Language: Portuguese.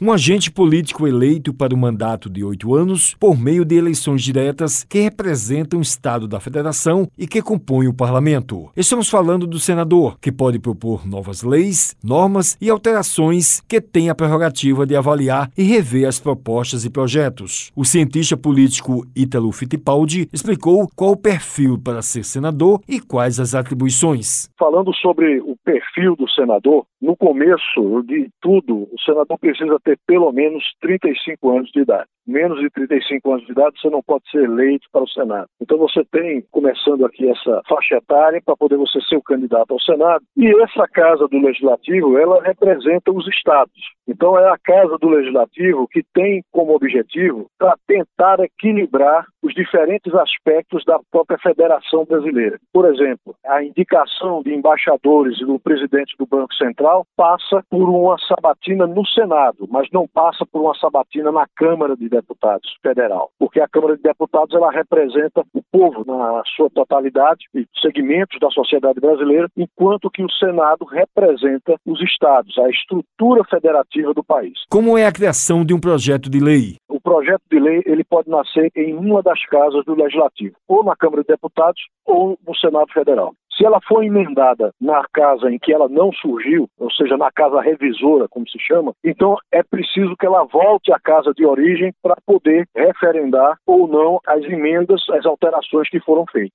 Um agente político eleito para o mandato de oito anos por meio de eleições diretas que representam o Estado da Federação e que compõem o parlamento. Estamos falando do senador, que pode propor novas leis, normas e alterações que tem a prerrogativa de avaliar e rever as propostas e projetos. O cientista político Ítalo Fittipaldi explicou qual o perfil para ser senador e quais as atribuições. Falando sobre o perfil do senador, no começo de tudo, o senador precisa ter pelo menos 35 anos de idade. Menos de 35 anos de idade, você não pode ser eleito para o Senado. Então você tem, começando aqui essa faixa etária, para poder você ser o candidato ao Senado. E essa Casa do Legislativo, ela representa os estados. Então é a Casa do Legislativo que tem como objetivo para tentar equilibrar os diferentes aspectos da própria Federação Brasileira. Por exemplo, a indicação de embaixadores e do presidente do Banco Central passa por uma sabatina no Senado, mas não passa por uma sabatina na Câmara de Deputados Federal, porque a Câmara de Deputados ela representa o povo na sua totalidade e segmentos da sociedade brasileira, enquanto que o Senado representa os estados, a estrutura federativa do país. Como é a criação de um projeto de lei? O projeto de lei ele pode nascer em uma das casas do Legislativo, ou na Câmara de Deputados ou no Senado Federal. Se ela for emendada na casa em que ela não surgiu, ou seja, na casa revisora, como se chama, então é preciso que ela volte à casa de origem para poder referendar ou não as emendas, as alterações que foram feitas.